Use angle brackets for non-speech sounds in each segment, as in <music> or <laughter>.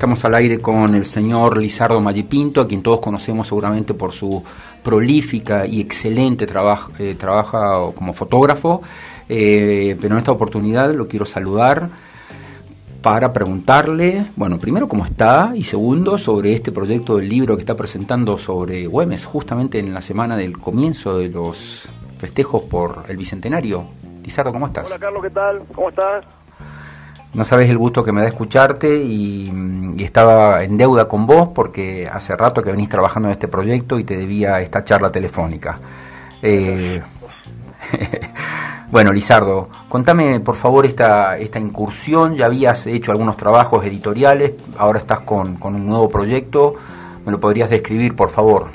estamos al aire con el señor Lizardo Magipinto, a quien todos conocemos seguramente por su prolífica y excelente trabajo eh, trabajo como fotógrafo, eh, pero en esta oportunidad lo quiero saludar para preguntarle, bueno, primero cómo está y segundo sobre este proyecto del libro que está presentando sobre Güemes, justamente en la semana del comienzo de los festejos por el Bicentenario. Lizardo, ¿cómo estás? Hola Carlos, ¿qué tal? ¿Cómo estás? No sabes el gusto que me da escucharte y, estaba en deuda con vos porque hace rato que venís trabajando en este proyecto y te debía esta charla telefónica. Eh, <laughs> bueno, Lizardo, contame por favor esta, esta incursión. Ya habías hecho algunos trabajos editoriales, ahora estás con, un nuevo proyecto. ¿Me lo podrías describir, por favor?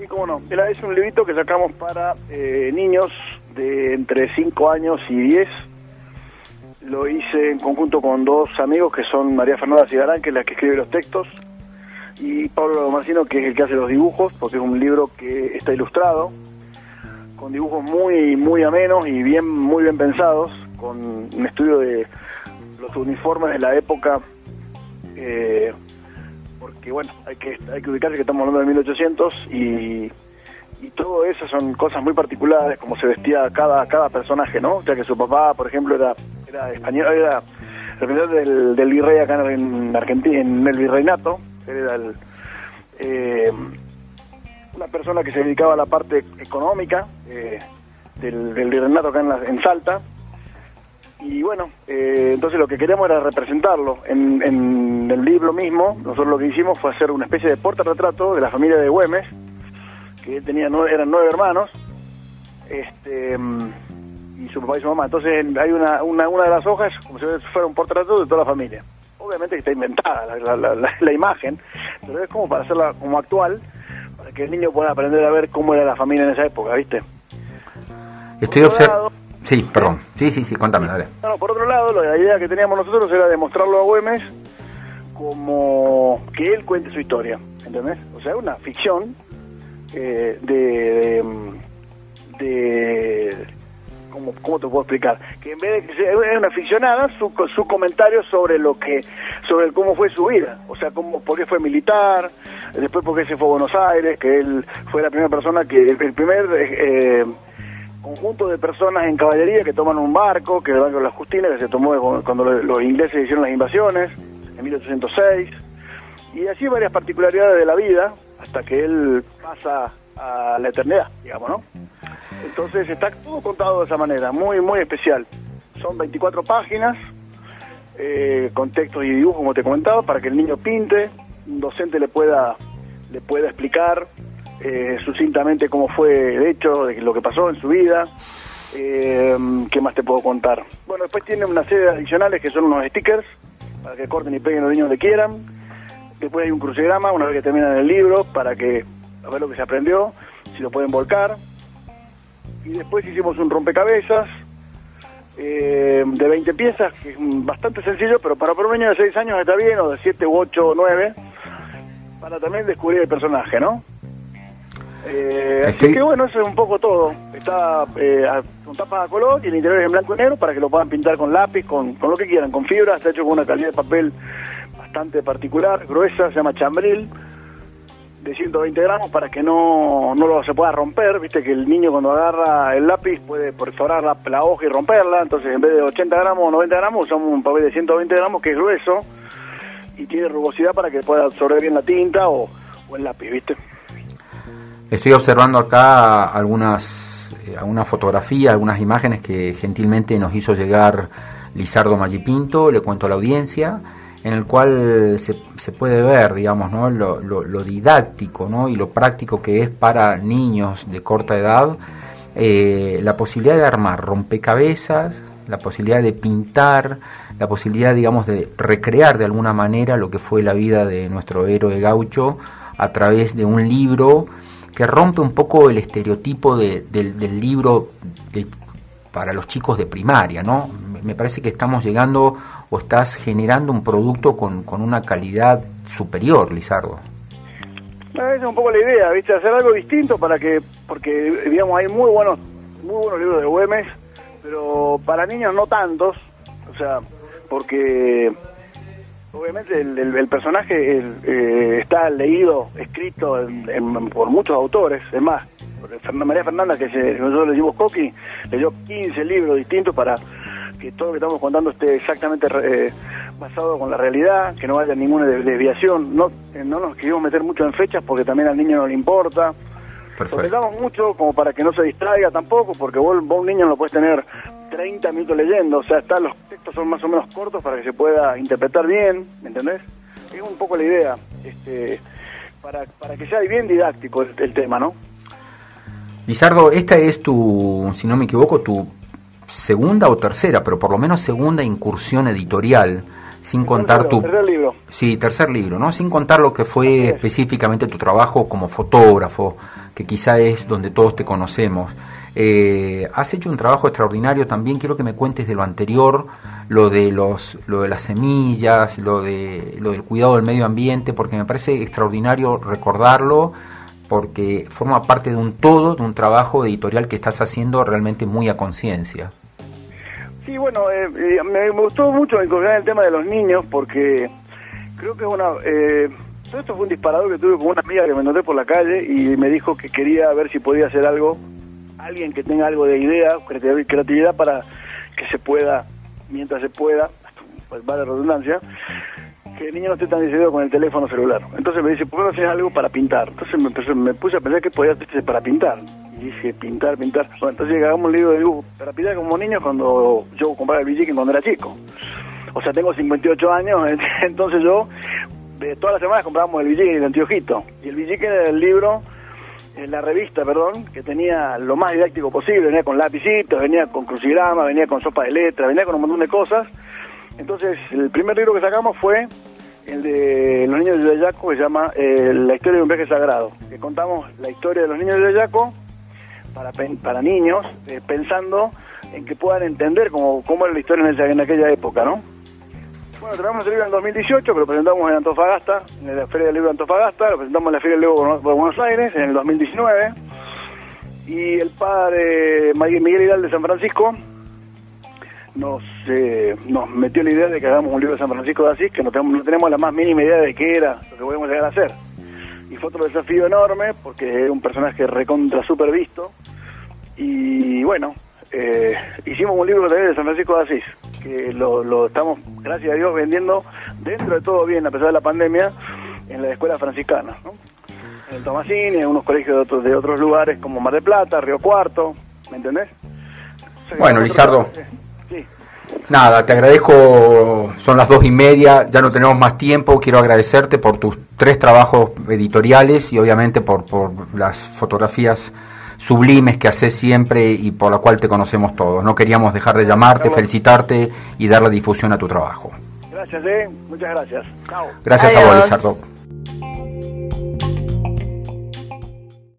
Sí, cómo no. Es un librito que sacamos para eh, niños de entre 5 años y 10 lo hice en conjunto con dos amigos que son María Fernanda Cigarán, que es la que escribe los textos, y Pablo Marcino, que es el que hace los dibujos, porque es un libro que está ilustrado, con dibujos muy muy amenos y bien muy bien pensados, con un estudio de los uniformes de la época, eh, porque bueno, hay que hay que ubicarse que estamos hablando de 1800 y y todo eso son cosas muy particulares, como se vestía cada cada personaje, ¿no? Ya que su papá, por ejemplo, era era español, era representante del, virrey acá en Argentina, en el virreinato, era eh, una persona que se dedicaba a la parte económica eh, del, del, virreinato acá en, Salta. Y bueno, eh, entonces lo que queríamos era representarlo. En, el libro mismo, nosotros lo que hicimimo fue hacer una especie de portarretrato de la familia de Güemes, que tenía eran nueve hermanos. Este, y su papá y su mamá. Entonces hay una, una, una de las hojas como si fuera un portreto de toda la familia. Obviamente que está inventada la, la, la, imagen, pero es como para hacerla como actual, para que el niño pueda aprender a ver cómo era la familia en esa época, ¿viste? Estoy observando... Sí, perdón. Sí, sí, sí, cuéntame, dale. Bueno, por otro lado, la idea que teníamos nosotros era demostrarlo a Güemes como que él cuente su historia, ¿entendés? O sea, una ficción eh, de, de ¿cómo, ¿cómo te puedo explicar? Que en vez de que sea una aficionada, su, su comentario sobre lo que, sobre cómo fue su vida, o sea, cómo, por qué fue militar, después por qué se fue a Buenos Aires, que él fue la primera persona que, el, primer eh, conjunto de personas en caballería que toman un barco, que es el barco de la Justina, que se tomó cuando los ingleses hicieron las invasiones, en 1806, y así varias particularidades de la vida, hasta que él pasa a la eternidad, digamos, ¿no? Entonces está todo contado de esa manera, muy, muy especial. Son 24 páginas, eh, con textos y dibujos, como te comentaba, para que el niño pinte, un docente le pueda, le pueda explicar eh, sucintamente cómo fue el hecho, de lo que pasó en su vida. Eh, ¿Qué más te puedo contar? Bueno, después tiene una serie adicionales que son unos stickers, para que corten y peguen los niños donde quieran. Después hay un crucigrama, una vez que terminan el libro, para que a ver lo que se aprendió, si lo pueden volcar y después hicimos un rompecabezas eh, de 20 piezas, que es bastante sencillo, pero para un niño de 6 años está bien, o de 7, 8 o 9, para también descubrir el personaje, ¿no? Eh, Así que bueno, eso es un poco todo. Está eh, con tapa a color y el interior es en blanco y negro para que lo puedan pintar con lápiz, con, con lo que quieran, con fibra, está hecho con una calidad de papel bastante particular, gruesa, se llama chambril de 120 gramos para que no, no lo se pueda romper, viste que el niño cuando agarra el lápiz puede perforar la, hoja y romperla, entonces en vez de 80 gramos o 90 gramos usamos un papel de 120 gramos que es grueso y tiene rugosidad para que pueda absorber bien la tinta o, el lápiz, viste. Estoy observando acá algunas, eh, algunas fotografías, algunas imágenes que gentilmente nos hizo llegar Lizardo Magipinto, le cuento a la audiencia en el cual se, se puede ver, digamos, ¿no? lo, lo, didáctico ¿no? y lo práctico que es para niños de corta edad, eh, la posibilidad de armar rompecabezas, la posibilidad de pintar, la posibilidad, digamos, de recrear de alguna manera lo que fue la vida de nuestro héroe gaucho a través de un libro que rompe un poco el estereotipo de, del, libro para los chicos de primaria, ¿no? Me parece que estamos llegando o estás generando un producto con, con una calidad superior, Lizardo. Esa es un poco la idea, ¿viste? Hacer algo distinto para que, porque, digamos, hay muy buenos, muy buenos libros de Güemes, pero para niños no tantos, o sea, porque obviamente el, personaje eh, está leído, escrito por muchos autores, es más, María Fernanda, que nosotros le decimos Coqui, leyó 15 libros distintos para que todo lo que estamos contando esté exactamente eh, basado con la realidad, que no haya ninguna desviación. No, eh, no nos quisimos meter mucho en fechas porque también al niño no le importa. Perfecto. damos mucho como para que no se distraiga tampoco, porque vos, vos un niño no lo puedes tener 30 minutos leyendo, o sea, está, los textos son más o menos cortos para que se pueda interpretar bien, ¿me entendés? Es un poco la idea, este, para, para que sea bien didáctico el tema, ¿no? Lizardo, esta es tu, si no me equivoco, tu segunda o tercera, pero por lo menos segunda incursión editorial, sin contar tu... Tercer libro. Sí, tercer libro, ¿no? Sin contar lo que fue específicamente tu trabajo como fotógrafo, que quizá es donde todos te conocemos. Eh, has hecho un trabajo extraordinario también, quiero que me cuentes de lo anterior, lo de los lo de las semillas, lo de lo del cuidado del medio ambiente, porque me parece extraordinario recordarlo porque forma parte de un todo, de un trabajo editorial que estás haciendo realmente muy a conciencia. Bueno, eh, eh, me, gustó mucho incluir el tema de los niños porque creo que una... Eh, todo esto fue un disparador que tuve con una amiga que me encontré por la calle y me dijo que quería ver si podía hacer algo, alguien que tenga algo de idea, creatividad para que se pueda, mientras se pueda, pues vale redundancia, que el niño no esté tan distraído con el teléfono celular. Entonces me dice, ¿por qué no haces algo para pintar? Entonces me, me puse a pensar que podía hacer para pintar. Dije, pintar, pintar. Bueno, entonces llegamos un libro de dibujo para pintar como niño cuando yo compraba el Villiquen cuando era chico. O sea, tengo 58 años, <laughs> entonces yo, todas las semanas comprábamos el Villiquen y el. Y el Villiquen era el libro en la revista, perdón, que tenía lo más didáctico posible, venía con lapicitos, venía con crucigrama, venía con sopa de letras, venía con un montón de cosas. Entonces, el primer libro que sacamos fue el de los niños de Yayaco, que se llama eh, La historia de un viaje sagrado, que contamos la historia de los niños de Yayaco para, para niños, eh, pensando en que puedan entender cómo, cómo era la historia en, aquella época, ¿no? Bueno, tenemos el libro en 2018, que lo presentamos en Antofagasta, en la Feria del Libro de Antofagasta, lo presentamos en la Feria del Libro de Buenos Aires en el 2019, y el padre Miguel Hidal de San Francisco nos, eh, nos metió la idea de que hagamos un libro de San Francisco de Asís, que no tenemos, no tenemos la más mínima idea de qué era lo que podemos llegar a hacer. Y fue otro desafío enorme, porque es un personaje recontra super visto. Y bueno, eh, hicimos un libro también de San Francisco de Asís, que lo, lo estamos, gracias a Dios, vendiendo dentro de todo bien, a pesar de la pandemia, en la escuela franciscana, ¿no? En el Tomasini, en unos colegios de otros, de otros lugares como Mar de Plata, Río Cuarto, ¿me entendés? bueno, Lizardo. Nada, te agradezco, son las dos y media, ya no tenemos más tiempo, quiero agradecerte por tus tres trabajos editoriales y obviamente por, por las fotografías sublimes que haces siempre y por la cual te conocemos todos. No queríamos dejar de llamarte, felicitarte y dar la difusión a tu trabajo. Gracias, eh. muchas gracias. Gracias a vos, Lizardo.